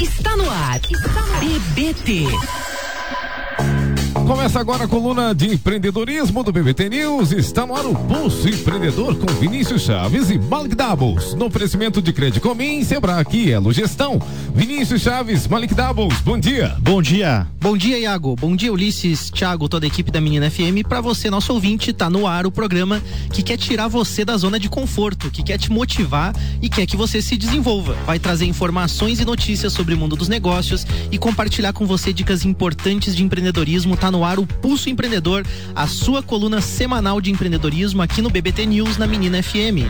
Está no ar. Está no ar. BBT. Começa agora a coluna de empreendedorismo do BBT News. Está no ar o Pulso Empreendedor com Vinícius Chaves e Malik Doubles. No oferecimento de Crédito Comim, Sebrae e Elo Gestão. Vinícius Chaves, Malik Doubles, bom dia. Bom dia. Bom dia, Iago. Bom dia, Ulisses, Thiago, toda a equipe da Menina FM. Para você, nosso ouvinte, tá no ar o programa que quer tirar você da zona de conforto, que quer te motivar e quer que você se desenvolva. Vai trazer informações e notícias sobre o mundo dos negócios e compartilhar com você dicas importantes de empreendedorismo. Tá no ar o Pulso Empreendedor, a sua coluna semanal de empreendedorismo aqui no BBT News na Menina FM.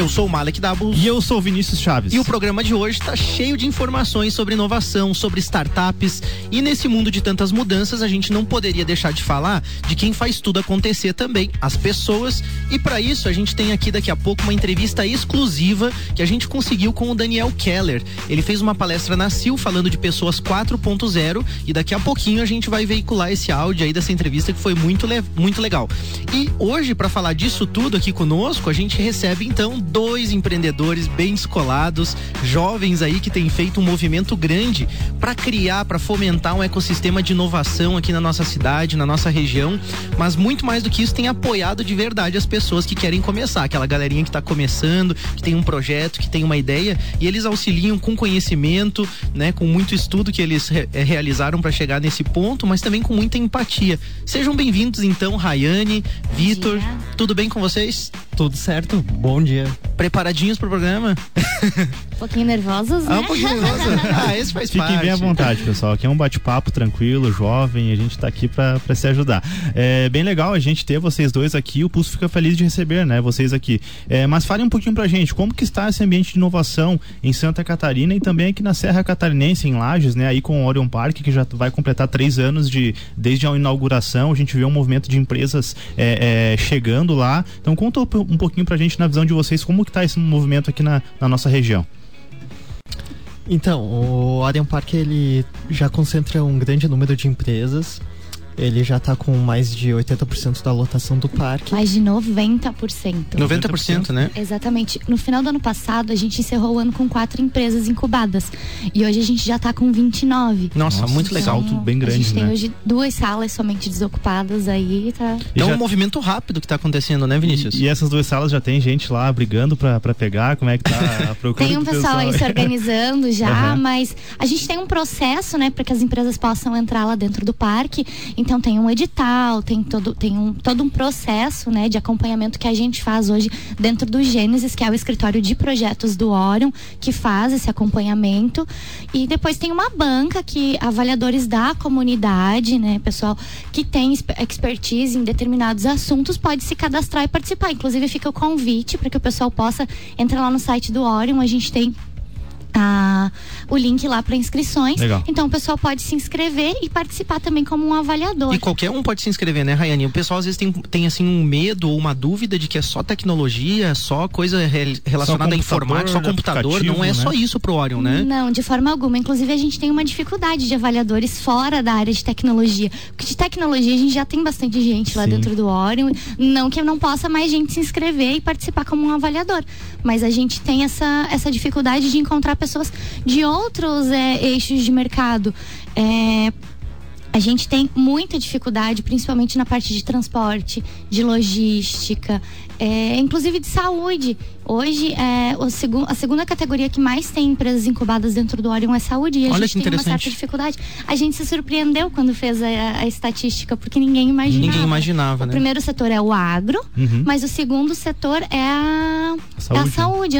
Eu sou o Malek Dabus. E eu sou o Vinícius Chaves. E o programa de hoje está cheio de informações sobre inovação, sobre startups. E nesse mundo de tantas mudanças, a gente não poderia deixar de falar de quem faz tudo acontecer também, as pessoas. E para isso, a gente tem aqui daqui a pouco uma entrevista exclusiva que a gente conseguiu com o Daniel Keller. Ele fez uma palestra na CIL falando de pessoas 4.0 e daqui a pouquinho a gente vai veicular esse áudio aí dessa entrevista que foi muito, muito legal. E hoje, para falar disso tudo aqui conosco, a gente recebe então dois empreendedores bem descolados, jovens aí que têm feito um movimento grande para criar, para fomentar um ecossistema de inovação aqui na nossa cidade, na nossa região, mas muito mais do que isso, tem apoiado de verdade as pessoas que querem começar, aquela galerinha que está começando, que tem um projeto, que tem uma ideia, e eles auxiliam com conhecimento, né, com muito estudo que eles re realizaram para chegar nesse ponto, mas também com muita empatia. Sejam bem-vindos então, Rayane, Vitor, tudo bem com vocês? Tudo certo, bom dia. Preparadinhos pro programa? Um pouquinho nervosos, né? Ah, um pouquinho nervosos. ah, esse faz Fiquem parte. bem à vontade, pessoal. Aqui é um bate-papo tranquilo, jovem, a gente tá aqui pra, pra se ajudar. É bem legal a gente ter vocês dois aqui, o Pulso fica feliz de receber, né, vocês aqui. É, mas falem um pouquinho pra gente, como que está esse ambiente de inovação em Santa Catarina e também aqui na Serra Catarinense, em Lages, né, aí com o Orion Park, que já vai completar três anos de, desde a inauguração, a gente vê um movimento de empresas é, é, chegando lá. Então conta um pouquinho pra gente na visão de vocês, como que tá esse movimento aqui na, na nossa região. Então, o Orion Park ele já concentra um grande número de empresas. Ele já está com mais de 80% da lotação do parque. Mais de 90%. 90%, né? Exatamente. No final do ano passado, a gente encerrou o ano com quatro empresas incubadas. E hoje a gente já está com 29. Nossa, Nossa, muito legal. salto bem grande, A gente tem né? hoje duas salas somente desocupadas aí, tá? Então já- é um movimento rápido que tá acontecendo, né, Vinícius? E essas duas salas já tem gente lá brigando pra, pra pegar? Como é que tá a procura Tem um do pessoal aí se organizando já, Aham. mas a gente tem um processo, né, para que as empresas possam entrar lá dentro do parque. Então tem um edital, tem todo, tem um, todo um processo, né, de acompanhamento que a gente faz hoje dentro do Gênesis, que é o escritório de projetos do Orion, que faz esse acompanhamento. E depois tem uma banca que avaliadores da comunidade, né, pessoal que tem exp- expertise em determinados assuntos pode se cadastrar e participar. Inclusive fica o convite para que o pessoal possa entrar lá no site do Orion. A gente tem a, o link lá para inscrições. Legal. Então o pessoal pode se inscrever e participar também como um avaliador. E qualquer um pode se inscrever, né, Rayane? O pessoal às vezes tem, tem assim um medo ou uma dúvida de que é só tecnologia, só coisa re- relacionada computador, à informática, só computador. Não é aplicativo, só né? isso pro Orion, né? Não, de forma alguma. Inclusive, a gente tem uma dificuldade de avaliadores fora da área de tecnologia. Porque de tecnologia a gente já tem bastante gente lá Sim. dentro do Orion. Não que não possa mais gente se inscrever e participar como um avaliador. Mas a gente tem essa, essa dificuldade de encontrar pessoas de outros é, eixos de mercado. É, a gente tem muita dificuldade, principalmente na parte de transporte, de logística, é, inclusive de saúde. Hoje, é, o segu a segunda categoria que mais tem empresas incubadas dentro do Orion é saúde. E a Olha gente que tem uma interessante. certa dificuldade. A gente se surpreendeu quando fez a, a estatística, porque ninguém imaginava. Ninguém imaginava, O né? primeiro setor é o agro, Uhum. mas o segundo setor é a Saúde, é a saúde.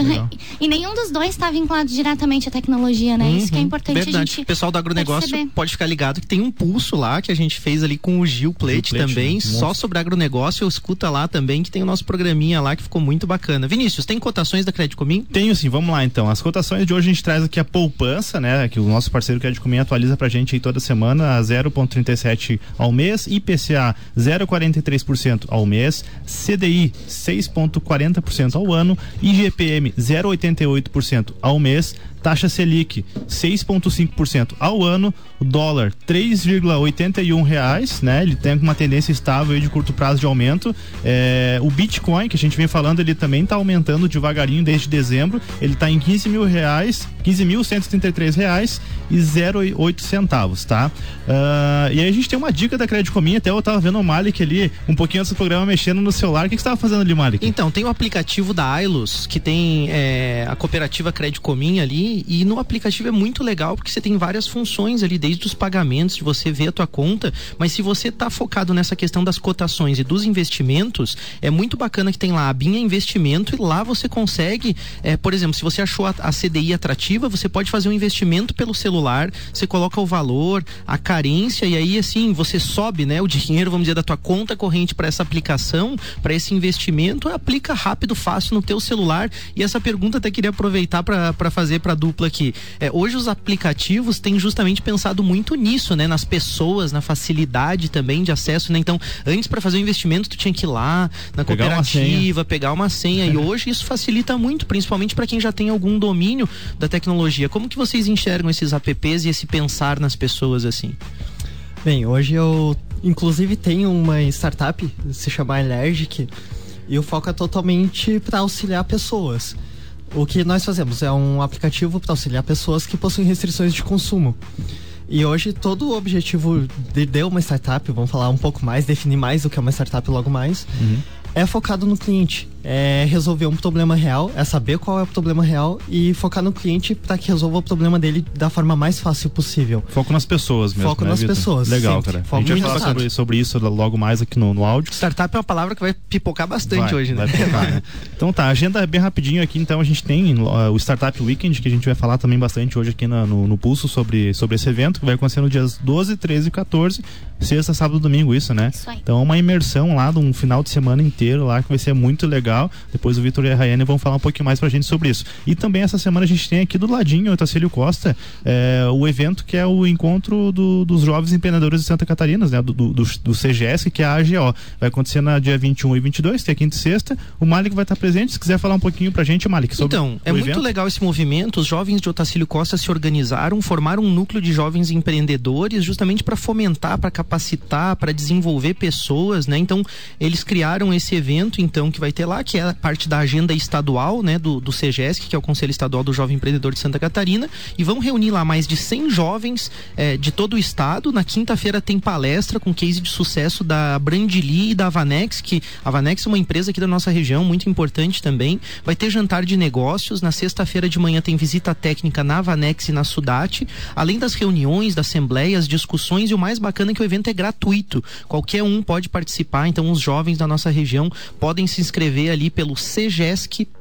E nenhum dos dois está vinculado diretamente à tecnologia, né? Isso que é Uhum, importante a Verdade. gente O pessoal do agronegócio perceber. pode ficar ligado que tem um pulso lá que a gente fez ali com o Gil Plate Gil Plate, também, né? só sobre agronegócio. Escuta lá também que tem o nosso programinha lá que ficou muito bacana. Vinícius, tem cotações da Crédito Comim? Tenho sim, vamos lá então. As cotações de hoje a gente traz aqui a poupança, né? Que o nosso parceiro Crédito Comim atualiza pra gente aí toda semana a 0,37 ao mês, IPCA 0,43% ao mês, CDI 6,40% ao ano, IGPM 0,88% ao mês, taxa Selic 6,5% ao ano, dólar 3,81 reais, né? Ele tem uma tendência estável de curto prazo de aumento. É, o Bitcoin, que a gente vem falando, ele também está aumentando devagarinho desde dezembro. Ele está em 15 mil reais, 15.133 reais e 0,8 centavos, tá? Uh, e aí a gente tem uma dica da Crédito Comim, até eu tava vendo o Malik ali, um pouquinho antes do programa, mexendo no celular. O que, que você tava fazendo ali, Malik? Então, tem o aplicativo da Ailos, que tem é, a cooperativa Crédito Comim ali, e no aplicativo é muito legal, porque você tem várias funções ali, desde os pagamentos, de você ver a tua conta, mas se você tá focado nessa questão das cotações e dos investimentos, é muito bacana que tem lá a Binha Investimento, e lá você consegue, é, por exemplo, se você achou a, a CDI atrativa, você pode fazer um investimento pelo celular, você coloca o valor, a carência, e aí assim, você sobe, né, o dinheiro, vamos dizer, da tua conta corrente para essa aplicação, para esse investimento, aplica rápido, fácil no teu celular. E essa pergunta até queria aproveitar para fazer para dupla aqui. É, hoje os aplicativos têm justamente pensado muito nisso, né? Nas pessoas, na facilidade também de acesso, né? Então, antes para fazer o um investimento, tu tinha que ir lá na pegar cooperativa, uma pegar uma senha. e hoje isso facilita muito, principalmente para quem já tem algum domínio da tecnologia. Como que vocês enxergam esses apps e esse pensar nas pessoas assim? Bem, hoje eu inclusive tenho uma startup, se chama Allergic, e o foco é totalmente para auxiliar pessoas. O que nós fazemos é um aplicativo para auxiliar pessoas que possuem restrições de consumo. E hoje todo o objetivo de, de uma startup, vamos falar um pouco mais, definir mais o que é uma startup logo mais, uhum. é focado no cliente é resolver um problema real, é saber qual é o problema real e focar no cliente para que resolva o problema dele da forma mais fácil possível. Foco nas pessoas mesmo. Foco né, nas Victor? pessoas. Legal, sempre. cara. Foco a gente vai falar sobre, sobre, isso logo mais aqui no, no áudio. Startup é uma palavra que vai pipocar bastante vai, hoje, né? Pipocar, né? Então tá, agenda é bem rapidinho aqui. Então a gente tem uh, o Startup Weekend, que a gente vai falar também bastante hoje aqui na, no, no Pulso sobre, sobre esse evento, que vai acontecer nos dias 12, 13 e 14. Sexta, sábado e domingo, isso, né? Isso aí. Então é uma imersão lá de um final de semana inteiro lá, que vai ser muito legal. Depois o Vitor e a Rayane vão falar um pouquinho mais pra gente sobre isso. E também essa semana a gente tem aqui do ladinho, o Tacílio Costa, é, o evento que é o encontro do, dos jovens empreendedores de Santa Catarina, né? Do, do, do, CGS, que é a AGO. Vai acontecer na dia 21 e 22, tem a quinta e sexta. O Malik vai estar presente. Se quiser falar um pouquinho pra gente, Malik, sobre Então, é muito evento. legal esse movimento. Os jovens de Otacílio Costa se organizaram, formaram um núcleo de jovens empreendedores justamente para fomentar, para capacitar, para desenvolver pessoas, né? Então, eles criaram esse evento, então, que vai ter lá, que é parte da agenda estadual, né, do, do CGESC, que é o Conselho Estadual do Jovem Empreendedor de Santa Catarina, e vão reunir lá mais de 100 jovens é, de todo o estado. Na quinta-feira tem palestra com case de sucesso da Brandili e da Vanex, que a Vanex é uma empresa aqui da nossa região, muito importante também. Vai ter jantar de negócios. Na sexta-feira de manhã tem visita técnica na Vanex e na Sudate, além das reuniões, das assembleias, discussões, e o mais bacana é que o evento é gratuito. Qualquer um pode participar, então os jovens da nossa região podem se inscrever ali pelo cgesc.org.br,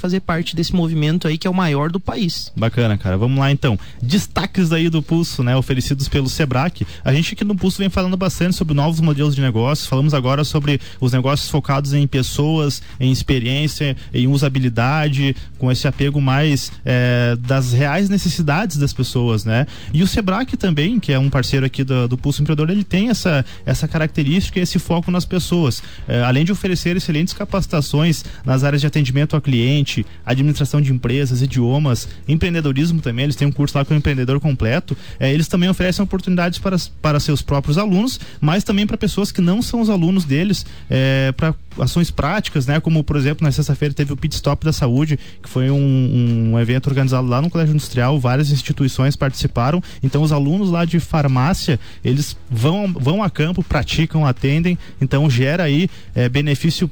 fazer parte desse movimento aí que é o maior do país. Bacana, cara. Vamos lá então. Destaques aí do Pulso, né, oferecidos pelo Sebrae. A gente aqui no Pulso vem falando bastante sobre novos modelos de negócios. Falamos agora sobre os negócios focados em pessoas, em experiência, em usabilidade, com esse apego mais é, das reais necessidades das pessoas, né? E o Sebrae também, que é um parceiro aqui do, do Pulso Empreendedor, ele tem essa, essa característica esse foco nas pessoas. É, além de oferecer excelentes capacitações nas áreas de atendimento ao cliente, administração de empresas, idiomas, empreendedorismo também, eles têm um curso lá com o empreendedor completo. É, eles também oferecem oportunidades para, para seus próprios alunos, mas também para pessoas que não são os alunos deles, é, para ações práticas, né? Como, por exemplo, na sexta-feira teve o Pit Stop da Saúde, que foi um, um evento organizado lá no Colégio Industrial, várias instituições participaram. Então, os alunos lá de farmácia, eles vão, vão a campo, praticam, atendem, então gera aí é, benefício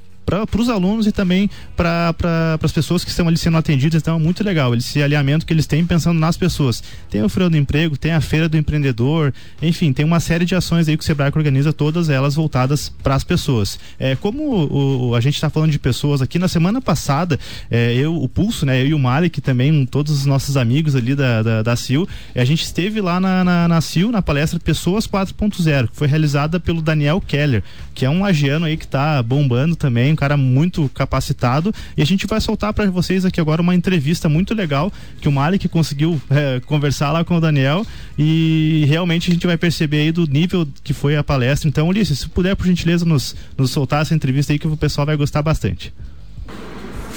para os alunos e também para pra, as pessoas que estão ali sendo atendidas. Então é muito legal esse alinhamento que eles têm pensando nas pessoas. Tem o Freio do Emprego, tem a Feira do Empreendedor, enfim, tem uma série de ações aí que o Sebrae organiza, todas elas voltadas para as pessoas. É, como o, o, a gente está falando de pessoas aqui, na semana passada, é, eu, o Pulso, né, eu e o Malik também, todos os nossos amigos ali da, da, da CIL, a gente esteve lá na, na, na CIL, na palestra Pessoas 4.0, que foi realizada pelo Daniel Keller, que é um lagiano aí que está bombando também, cara muito capacitado. E a gente vai soltar para vocês aqui agora uma entrevista muito legal que o Malik conseguiu é, conversar lá com o Daniel. E realmente a gente vai perceber aí do nível que foi a palestra. Então, Ulisses, se puder, por gentileza, nos, nos soltar essa entrevista aí, que o pessoal vai gostar bastante.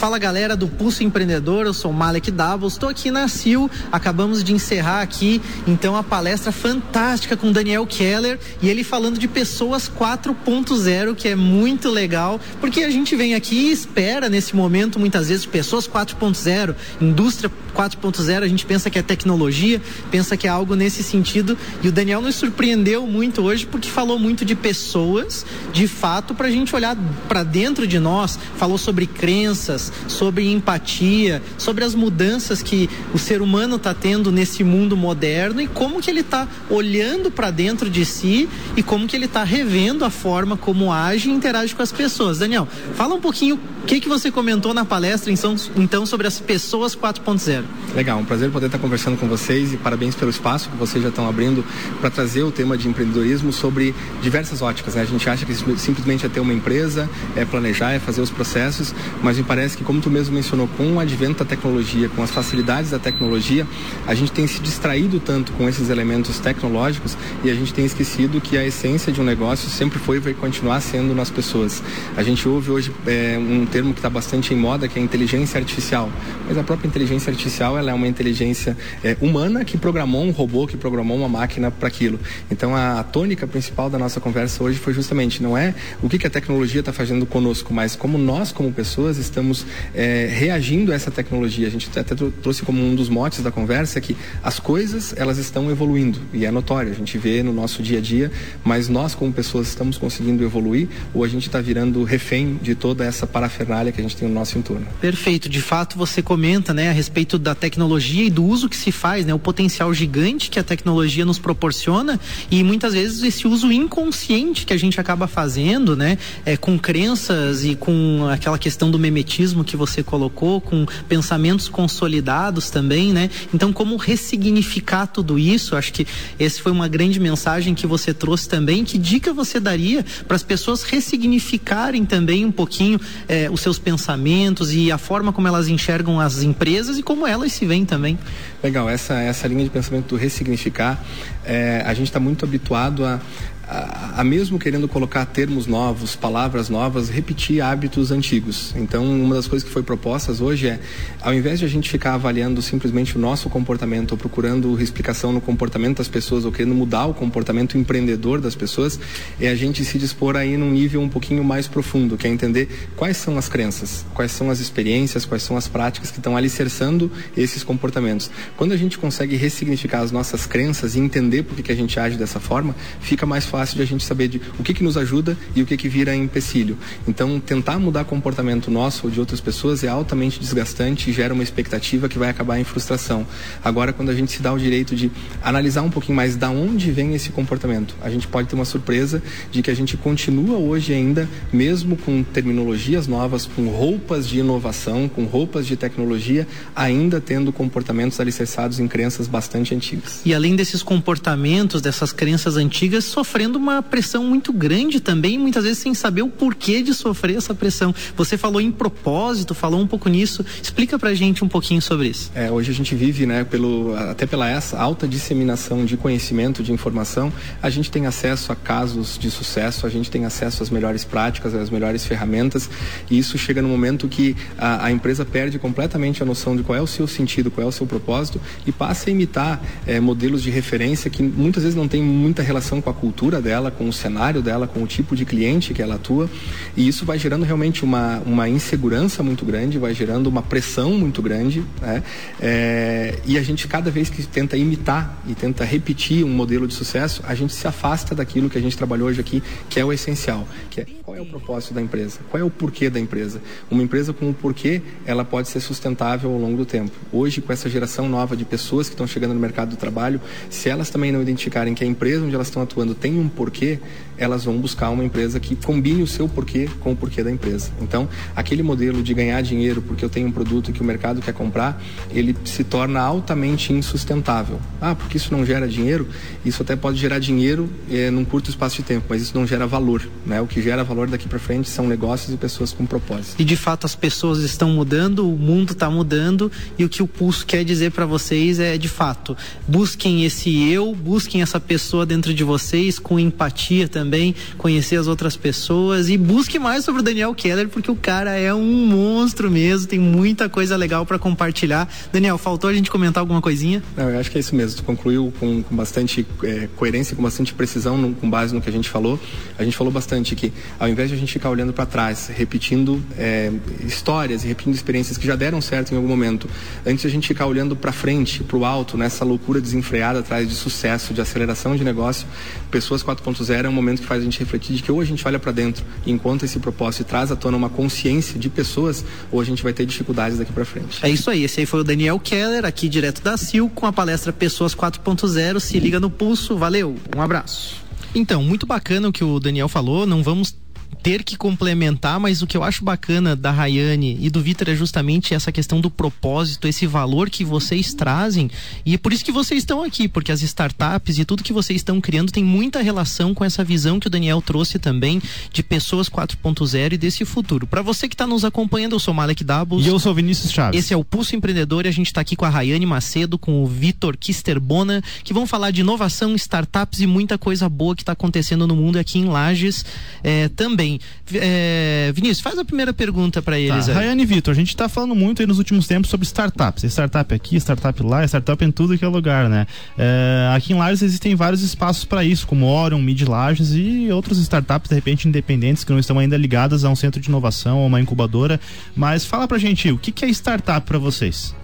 Fala galera do Pulso Empreendedor, eu sou Malek Davos, estou aqui na CIL, acabamos de encerrar aqui então a palestra fantástica com Daniel Keller e ele falando de pessoas 4.0, que é muito legal, porque a gente vem aqui e espera nesse momento muitas vezes pessoas 4.0, indústria 4.0, a gente pensa que é tecnologia, pensa que é algo nesse sentido, e o Daniel nos surpreendeu muito hoje porque falou muito de pessoas, de fato, para a gente olhar para dentro de nós, falou sobre crenças, sobre empatia, sobre as mudanças que o ser humano está tendo nesse mundo moderno e como que ele está olhando para dentro de si e como que ele está revendo a forma como age e interage com as pessoas. Daniel, fala um pouquinho o que, que você comentou na palestra então, então sobre as pessoas 4.0. Legal, um prazer poder estar conversando com vocês e parabéns pelo espaço que vocês já estão abrindo para trazer o tema de empreendedorismo sobre diversas óticas. Né? A gente acha que simplesmente é ter uma empresa, é planejar, é fazer os processos, mas me parece que, como tu mesmo mencionou, com o advento da tecnologia, com as facilidades da tecnologia, a gente tem se distraído tanto com esses elementos tecnológicos e a gente tem esquecido que a essência de um negócio sempre foi e vai continuar sendo nas pessoas. A gente ouve hoje é, um termo que está bastante em moda, que é inteligência artificial. Mas a própria inteligência artificial ela é uma inteligência é, humana que programou um robô, que programou uma máquina para aquilo. Então a, a, tônica principal da nossa conversa hoje foi justamente não é o que, que a tecnologia está fazendo conosco, mas como nós como pessoas estamos é, reagindo a essa tecnologia. A gente até trouxe como um dos motes da conversa que as coisas elas estão evoluindo e é notório. A gente vê no nosso dia a dia, mas nós como pessoas estamos conseguindo evoluir ou a gente está virando refém de toda essa parafernália que a gente tem no nosso entorno. Perfeito. De fato, você comenta, né, a respeito da tecnologia e do uso que se faz, né, o potencial gigante que a tecnologia nos proporciona e muitas vezes esse uso inconsciente que a gente acaba fazendo, né, é, com crenças e com aquela questão do memetismo que você colocou, com pensamentos consolidados também, né? Então, como ressignificar tudo isso? Acho que esse foi uma grande mensagem que você trouxe também. Que dica você daria para as pessoas ressignificarem também um pouquinho é, os seus pensamentos e a forma como elas enxergam as empresas e como elas se veem também. Legal, essa, essa linha de pensamento do ressignificar, é, a gente está muito habituado a a, a, mesmo querendo colocar termos novos, palavras novas, repetir hábitos antigos. Então, uma das coisas que foi propostas hoje é, ao invés de a gente ficar avaliando simplesmente o nosso comportamento ou procurando explicação no comportamento das pessoas ou querendo mudar o comportamento empreendedor das pessoas, é a gente se dispor aí num nível um pouquinho mais profundo, que é entender quais são as crenças, quais são as experiências, quais são as práticas que estão alicerçando esses comportamentos. Quando a gente consegue ressignificar as nossas crenças e entender por que, que a gente age dessa forma, fica mais fácil de a gente saber de o que, que nos ajuda e o que, que vira empecilho. Então, tentar mudar comportamento nosso ou de outras pessoas é altamente desgastante e gera uma expectativa que vai acabar em frustração. Agora, quando a gente se dá o direito de analisar um pouquinho mais da onde vem esse comportamento, a gente pode ter uma surpresa de que a gente continua hoje ainda, mesmo com terminologias novas, com roupas de inovação, com roupas de tecnologia, ainda tendo comportamentos alicerçados em crenças bastante antigas. E além desses comportamentos, dessas crenças antigas, sofrendo sofrendo uma pressão muito grande também, muitas vezes sem saber o porquê de sofrer essa pressão. Você falou em propósito, falou um pouco nisso. Explica pra gente um pouquinho sobre isso. É, hoje a gente vive, né, pelo, até pela essa alta disseminação de conhecimento, de informação, a gente tem acesso a casos de sucesso, a gente tem acesso às melhores práticas, às melhores ferramentas, e isso chega no momento que a, a empresa perde completamente a noção de qual é o seu sentido, qual é o seu propósito e passa a imitar é, modelos de referência que muitas vezes não tem muita relação com a cultura cultura dela, com o cenário dela, com o tipo de cliente que ela atua. E isso vai gerando realmente uma, uma insegurança muito grande, vai gerando uma pressão muito grande. Né? É, e a gente, cada vez que tenta imitar e tenta repetir um modelo de sucesso, a gente se afasta daquilo que a gente trabalhou hoje aqui, que é o essencial, que é qual é o propósito da empresa, qual é o porquê da empresa. Uma empresa com o porquê, ela pode ser sustentável ao longo do tempo. Hoje, com essa geração nova de pessoas que estão chegando no mercado do trabalho, se elas também não identificarem que a empresa onde elas estão atuando tem um porquê, elas vão buscar uma empresa que combine o seu porquê com o porquê da empresa. Então, aquele modelo de ganhar dinheiro porque eu tenho um produto que o mercado quer comprar, ele se torna altamente insustentável. Ah, porque isso não gera dinheiro? Isso até pode gerar dinheiro é, num curto espaço de tempo, mas isso não gera valor. Né? O que gera valor daqui para frente são negócios e pessoas com propósito. E de fato as pessoas estão mudando, o mundo está mudando e o que o Pulso quer dizer para vocês é de fato, busquem esse eu, busquem essa pessoa dentro de vocês com empatia também, conhecer as outras pessoas e busque mais sobre o Daniel Keller porque o cara é um monstro mesmo, tem muita coisa legal para compartilhar. Daniel, faltou a gente comentar alguma coisinha? Não, eu acho que é isso mesmo. Tu concluiu com, com bastante é, coerência, com bastante precisão, no, com base no que a gente falou. A gente falou bastante que, ao invés de a gente ficar olhando para trás, repetindo é, histórias e repetindo experiências que já deram certo em algum momento, antes de a gente ficar olhando para frente, para o alto, nessa loucura desenfreada atrás de sucesso, de aceleração de negócio, Pessoas 4.0 é um momento que faz a gente refletir de que ou a gente olha para dentro e encontra esse propósito e traz à tona uma consciência de pessoas, ou a gente vai ter dificuldades daqui para frente. É isso aí. Esse aí foi o Daniel Keller, aqui direto da CIL, com a palestra Pessoas 4.0. Se liga no pulso. Valeu. Um abraço. Então, muito bacana o que o Daniel falou. Não vamos ter que complementar, mas o que eu acho bacana da Rayane e do Vitor é justamente essa questão do propósito, esse valor que vocês trazem. E é por isso que vocês estão aqui, porque as startups e tudo que vocês estão criando tem muita relação com essa visão que o Daniel trouxe também de pessoas 4.0 e desse futuro. Para você que está nos acompanhando, eu sou Malek Dabos. E eu sou Vinícius Chaves. Esse é o Pulso Empreendedor e a gente está aqui com a Rayane Macedo, com o Vitor Kisterbona, que vão falar de inovação, startups e muita coisa boa que está acontecendo no mundo aqui em Lages é, também. É, Vinícius, faz a primeira pergunta para eles. Tá. Rayane e Vitor, a gente está falando muito aí nos últimos tempos sobre startups. Startup aqui, startup lá, startup em tudo que é lugar, né? É, aqui em Lages existem vários espaços para isso, como Orion, Mid Lages e outros startups, de repente, independentes, que não estão ainda ligadas a um centro de inovação ou uma incubadora. Mas fala pra gente, o que, que é startup para vocês?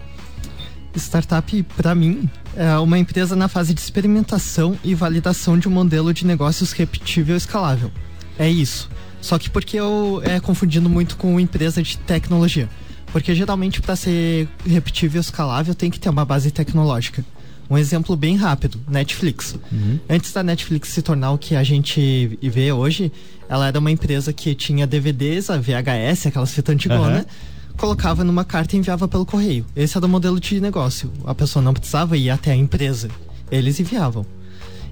Startup, para mim, é uma empresa na fase de experimentação e validação de um modelo de negócios repetível e escalável. É isso. Só que porque eu é confundindo muito com empresa de tecnologia. Porque geralmente para ser repetível e escalável tem que ter uma base tecnológica. Um exemplo bem rápido, Netflix. Uhum. Antes da Netflix se tornar o que a gente vê hoje, ela era uma empresa que tinha DVDs, a VHS, aquelas fitas antigonas, uhum. colocava numa carta e enviava pelo correio. Esse era o modelo de negócio. A pessoa não precisava ir até a empresa. Eles enviavam.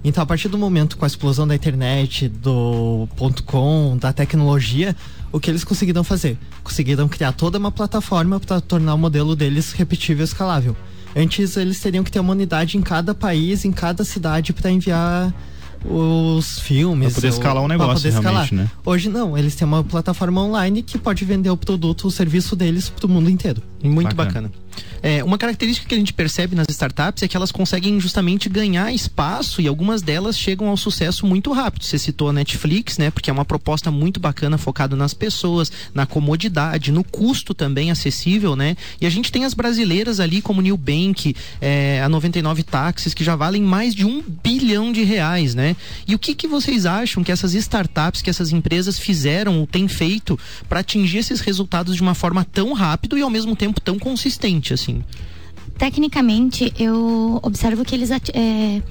Então, a partir do momento com a explosão da internet, do ponto .com, da tecnologia, o que eles conseguiram fazer? Conseguiram criar toda uma plataforma para tornar o modelo deles repetível e escalável. Antes, eles teriam que ter uma unidade em cada país, em cada cidade para enviar os filmes. Pra poder escalar um negócio, poder escalar. né? Hoje não, eles têm uma plataforma online que pode vender o produto, o serviço deles para o mundo inteiro. Muito bacana. bacana. É, uma característica que a gente percebe nas startups é que elas conseguem justamente ganhar espaço e algumas delas chegam ao sucesso muito rápido. Você citou a Netflix, né? Porque é uma proposta muito bacana focada nas pessoas, na comodidade, no custo também acessível, né? E a gente tem as brasileiras ali como Nubank, é, a 99 Táxis, que já valem mais de um bilhão de reais, né? E o que, que vocês acham que essas startups, que essas empresas fizeram ou têm feito para atingir esses resultados de uma forma tão rápida e ao mesmo tempo tão consistente, assim? Tecnicamente, eu observo que eles é,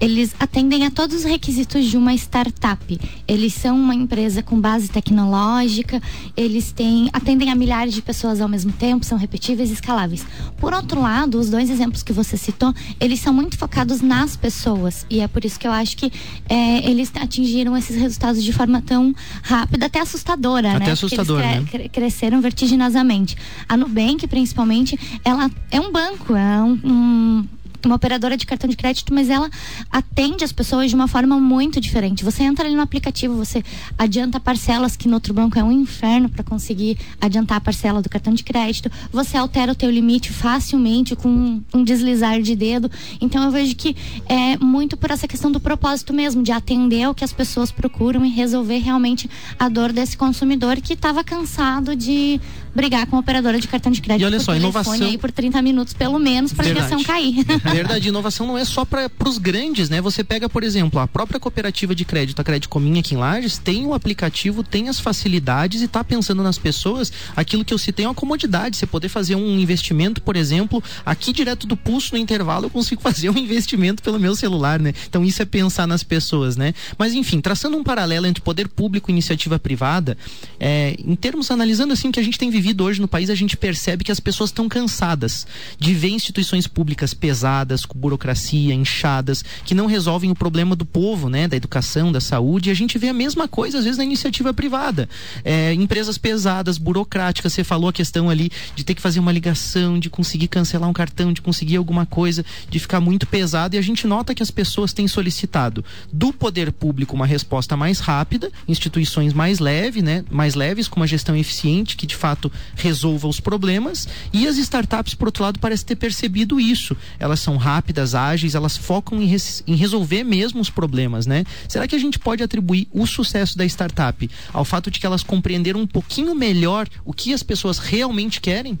eles atendem a todos os requisitos de uma startup. Eles são uma empresa com base tecnológica, eles têm, atendem a milhares de pessoas ao mesmo tempo, são repetíveis e escaláveis. Por outro lado, os dois exemplos que você citou, eles são muito focados nas pessoas. E é por isso que eu acho que é, eles atingiram esses resultados de forma tão rápida, até assustadora, até né? assustadora, eles cre né? cresceram vertiginosamente. A Nubank, principalmente, ela é um banco, é um, um uma operadora de cartão de crédito, mas ela atende as pessoas de uma forma muito diferente. Você entra ali no aplicativo, você adianta parcelas que no outro banco é um inferno para conseguir adiantar a parcela do cartão de crédito. Você altera o teu limite facilmente com um deslizar de dedo. Então eu vejo que é muito por essa questão do propósito mesmo, de atender o que as pessoas procuram e resolver realmente a dor desse consumidor que estava cansado de brigar com a operadora de cartão de crédito. E olha só, inovação aí por 30 minutos pelo menos para a ligação cair. Verdade, inovação não é só para os grandes, né? Você pega, por exemplo, a própria cooperativa de crédito, a Crédito Cominha aqui em Lages, tem o aplicativo, tem as facilidades e está pensando nas pessoas. Aquilo que eu citei é uma comodidade. Você poder fazer um investimento, por exemplo, aqui direto do pulso no intervalo, eu consigo fazer um investimento pelo meu celular, né? Então isso é pensar nas pessoas, né? Mas enfim, traçando um paralelo entre poder público e iniciativa privada, é, em termos analisando assim o que a gente tem vivido vivido hoje no país, a gente percebe que as pessoas estão cansadas de ver instituições públicas pesadas, com burocracia, inchadas, que não resolvem o problema do povo, né? Da educação, da saúde. E a gente vê a mesma coisa, às vezes, na iniciativa privada. É, empresas pesadas, burocráticas. Você falou a questão ali de ter que fazer uma ligação, de conseguir cancelar um cartão, de conseguir alguma coisa, de ficar muito pesado. E a gente nota que as pessoas têm solicitado do poder público uma resposta mais rápida, instituições mais leves, né? Mais leves, com uma gestão eficiente que de fato resolva os problemas. E as startups, por outro lado, parecem ter percebido isso. Elas são rápidas, ágeis, elas focam em, res, em resolver mesmo os problemas, né? Será que a gente pode atribuir o sucesso da startup ao fato de que elas compreenderam um pouquinho melhor o que as pessoas realmente querem?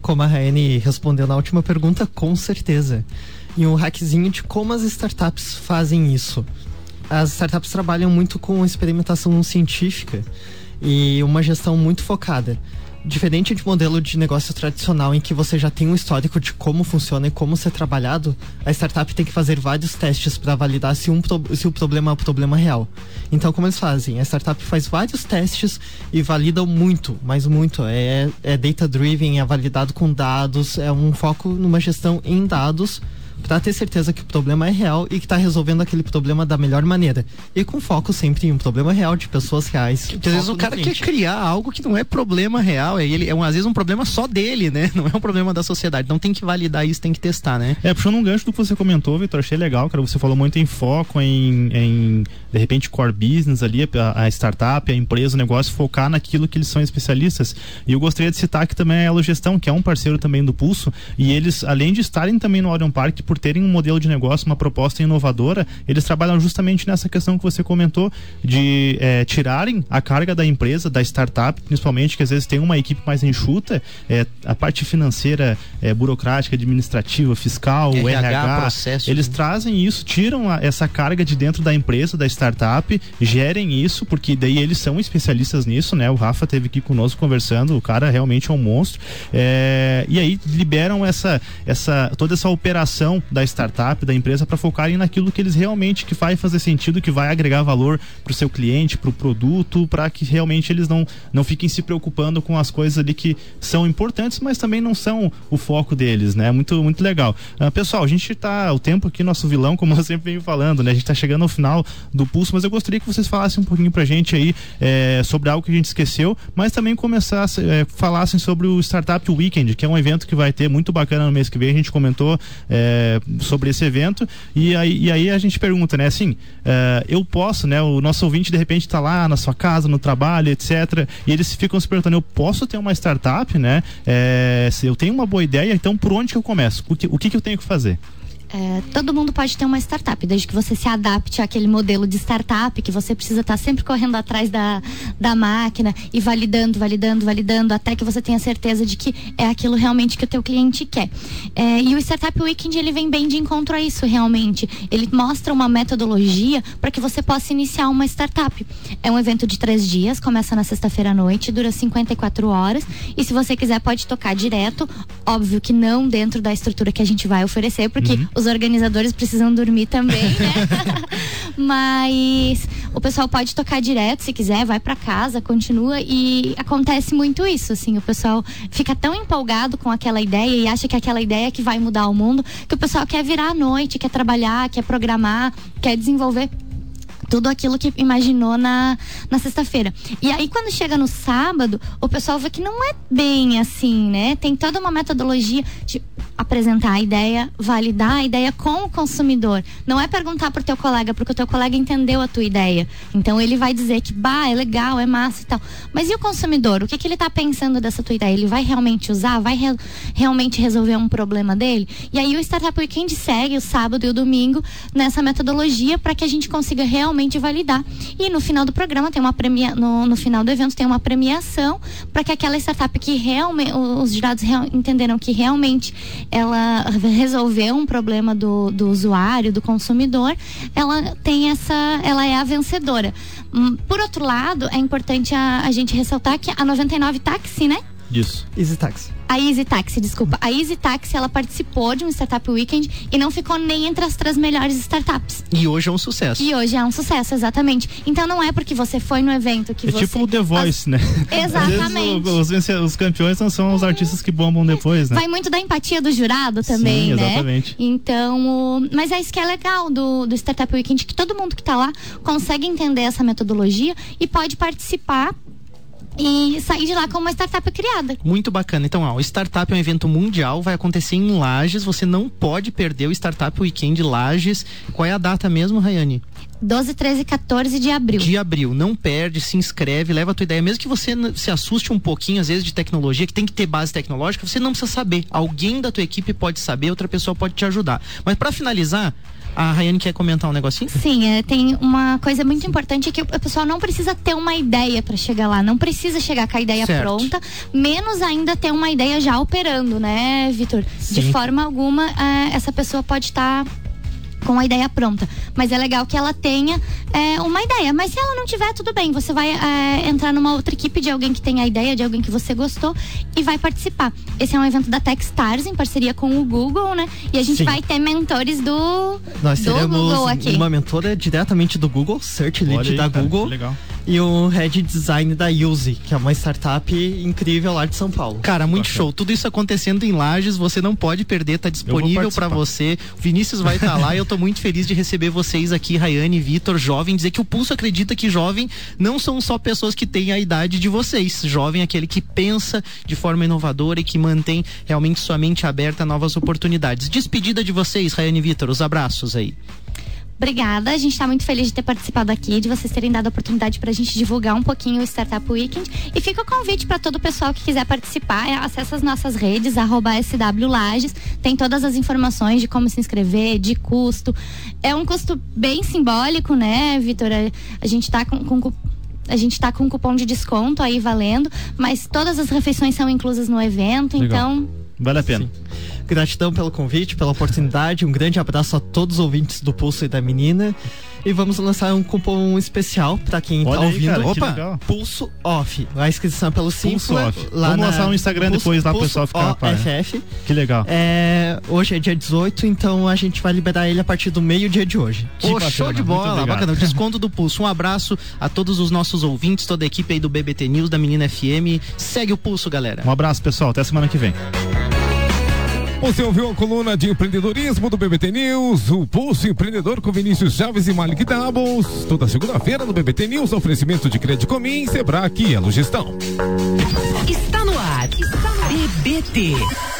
Como a Raine respondeu na última pergunta, com certeza. E um hackzinho de como as startups fazem isso. As startups trabalham muito com experimentação científica e uma gestão muito focada. Diferente de modelo de negócio tradicional em que você já tem um histórico de como funciona e como ser trabalhado, a startup tem que fazer vários testes para validar se, um, se o problema é o problema real. Então, como eles fazem? A startup faz vários testes e valida muito, mas muito. É, é data-driven, é validado com dados, é um foco numa gestão em dados para ter certeza que o problema é real e que está resolvendo aquele problema da melhor maneira. E com foco sempre em um problema real de pessoas reais. Porque às vezes o cara quer criar algo que não é problema real, é, ele, é um, às vezes um problema só dele, né? Não é um problema da sociedade. Então tem que validar isso, tem que testar, né? É, puxando um gancho do que você comentou, Vitor, achei legal, cara. Você falou muito em foco, em, em de repente, core business ali, a, a startup, a empresa, o negócio, focar naquilo que eles são especialistas. E eu gostaria de citar que também é a Elogestão, que é um parceiro também do Pulso, e eles, além de estarem também no Orion Park, por terem um modelo de negócio, uma proposta inovadora, eles trabalham justamente nessa questão que você comentou, de é, tirarem a carga da empresa, da startup, principalmente, que às vezes tem uma equipe mais enxuta, é, a parte financeira, é, burocrática, administrativa, fiscal, RH, RH processo, eles né? trazem isso, tiram a, essa carga de dentro da empresa, da startup, gerem isso, porque daí eles são especialistas nisso, né? O Rafa teve aqui conosco conversando, o cara realmente é um monstro. É, e aí liberam essa, essa, toda essa operação da startup, da empresa, para focarem naquilo que eles realmente que vai fazer sentido, que vai agregar valor para o seu cliente, para o produto, para que realmente eles não, não fiquem se preocupando com as coisas ali que são importantes, mas também não são o foco deles, né? Muito, muito legal. Uh, pessoal, a gente está o tempo aqui, nosso vilão, como eu sempre venho falando, né? A gente está chegando ao final do pulso, mas eu gostaria que vocês falassem um pouquinho pra gente aí é, sobre algo que a gente esqueceu, mas também começassem, é, falassem sobre o Startup Weekend, que é um evento que vai ter muito bacana no mês que vem, a gente comentou é, sobre esse evento. E aí, e aí a gente pergunta, né? Assim, uh, eu posso, né? O nosso ouvinte de repente está lá na sua casa, no trabalho, etc. E eles ficam se perguntando, eu posso ter uma startup, né? É, eu tenho uma boa ideia, então por onde que eu começo? O que, o que, que eu tenho que fazer? É, todo mundo pode ter uma startup, desde que você se adapte àquele modelo de startup, que você precisa estar sempre correndo atrás da, da máquina e validando, validando, validando, até que você tenha certeza de que é aquilo realmente que o teu cliente quer. É, e o Startup Weekend, ele vem bem de encontro a isso, realmente. Ele mostra uma metodologia para que você possa iniciar uma startup. É um evento de três dias, começa na sexta-feira à noite, dura 54 horas, e se você quiser pode tocar direto, óbvio que não dentro da estrutura que a gente vai oferecer, porque uhum os organizadores precisam dormir também, né? Mas o pessoal pode tocar direto se quiser, vai para casa, continua e acontece muito isso, assim, o pessoal fica tão empolgado com aquela ideia e acha que aquela ideia é que vai mudar o mundo, que o pessoal quer virar à noite, quer trabalhar, quer programar, quer desenvolver tudo aquilo que imaginou na, na sexta-feira. E aí, quando chega no sábado, o pessoal vê que não é bem assim, né? Tem toda uma metodologia de apresentar a ideia, validar a ideia com o consumidor. Não é perguntar pro teu colega, porque o teu colega entendeu a tua ideia. Então ele vai dizer que, bah, é legal, é massa e tal. Mas e o consumidor? O que, que ele tá pensando dessa tua ideia? Ele vai realmente usar? Vai re realmente resolver um problema dele? E aí o Startup Weekend segue o sábado e o domingo nessa metodologia para que a gente consiga realmente validar. E no final do programa tem uma premia no, no final do evento tem uma premiação para que aquela startup que realmente os jurados real, entenderam que realmente ela resolveu um problema do, do usuário, do consumidor, ela tem essa, ela é a vencedora. Hum, por outro lado, é importante a, a gente ressaltar que a 99 Táxi, né? Isso. Easy Taxi. A Easy Taxi, desculpa. A Easy Taxi, ela participou de um Startup Weekend e não ficou nem entre as três melhores startups. E hoje é um sucesso. E hoje é um sucesso, exatamente. Então não é porque você foi no evento que É você... tipo o The Voice, né? Exatamente. Os, vence- os campeões não são os artistas que bombam depois, né? Vai muito da empatia do jurado também, Sim, né? exatamente. Então, o- mas é isso que é legal do, do Startup Weekend, que todo mundo que tá lá consegue entender essa metodologia e pode participar e sair de lá com uma startup criada. Muito bacana. Então, ó, o Startup é um evento mundial, vai acontecer em Lages. Você não pode perder o Startup Weekend Lages. Qual é a data mesmo, Rayane? 12, 13 e 14 de abril. De abril. Não perde, se inscreve, leva a tua ideia. Mesmo que você se assuste um pouquinho, às vezes, de tecnologia, que tem que ter base tecnológica, você não precisa saber. Alguém da tua equipe pode saber, outra pessoa pode te ajudar. Mas para finalizar, a Rayane quer comentar um negocinho? Sim, é, tem uma coisa muito importante que o pessoal não precisa ter uma ideia para chegar lá, não precisa chegar com a ideia Certo. pronta, menos ainda ter uma ideia já operando, né, Vitor? De forma alguma, é, essa pessoa pode estar com a ideia pronta. Mas é legal que ela tenha é, uma ideia. Mas se ela não tiver, tudo bem. Você vai é, entrar numa outra equipe de alguém que tem a ideia, de alguém que você gostou e vai participar. Esse é um evento da Techstars em parceria com o Google, né? E a gente Sim. vai ter mentores do, Nós do Google aqui. uma mentora diretamente do Google, Search Lead da Google. que legal. E o Head Design da Use, que é uma startup incrível lá de São Paulo. Cara, muito Bacana. show. Tudo isso acontecendo em Lages, você não pode perder, tá disponível pra você. O Vinícius vai estar lá e eu tô muito feliz de receber vocês aqui, Rayane, Vitor, jovem, dizer que o Pulso acredita que jovem não são só pessoas que têm a idade de vocês. Jovem é aquele que pensa de forma inovadora e que mantém realmente sua mente aberta a novas oportunidades. Despedida de vocês, Rayane e Vitor, os abraços aí. Obrigada, a gente está muito feliz de ter participado aqui, de vocês terem dado a oportunidade para a gente divulgar um pouquinho o Startup Weekend. E fica o convite para todo o pessoal que quiser participar, é, acesse as nossas redes, arroba SW Lages, tem todas as informações de como se inscrever, de custo. É um custo bem simbólico, né, Vitor? A, gente está com, com a gente tá com um cupom de desconto aí valendo, mas todas as refeições são inclusas no evento, Legal. então Vale a pena. Gratidão pelo convite, pela oportunidade. Um grande abraço a todos os ouvintes do Pulso e da Menina. E vamos lançar um cupom especial para quem Olha tá aí, ouvindo. cara, Opa, legal. Pulso Off. A inscrição é pelo Pulso Simpla. Off. Lá Vamos na- lançar um Instagram depois lá pro pessoal ficar par, né? OFF. Que legal. É, hoje é dia 18, então a gente vai liberar ele a partir do meio-dia de hoje. Que bacana, show de bola, bacana. O desconto do Pulso. Um abraço a todos os nossos ouvintes, toda a equipe aí do BBT News, da Menina FM. Segue o Pulso, galera. Um abraço, pessoal. Até semana que vem. Você ouviu a coluna de empreendedorismo do BBT News, o Pulso Empreendedor com Vinícius Chaves e Malik Doubles. Toda segunda-feira no BBT News, oferecimento de Crédito Comim, Sebrae e Elo Gestão. Está no ar. Está no ar. BBT.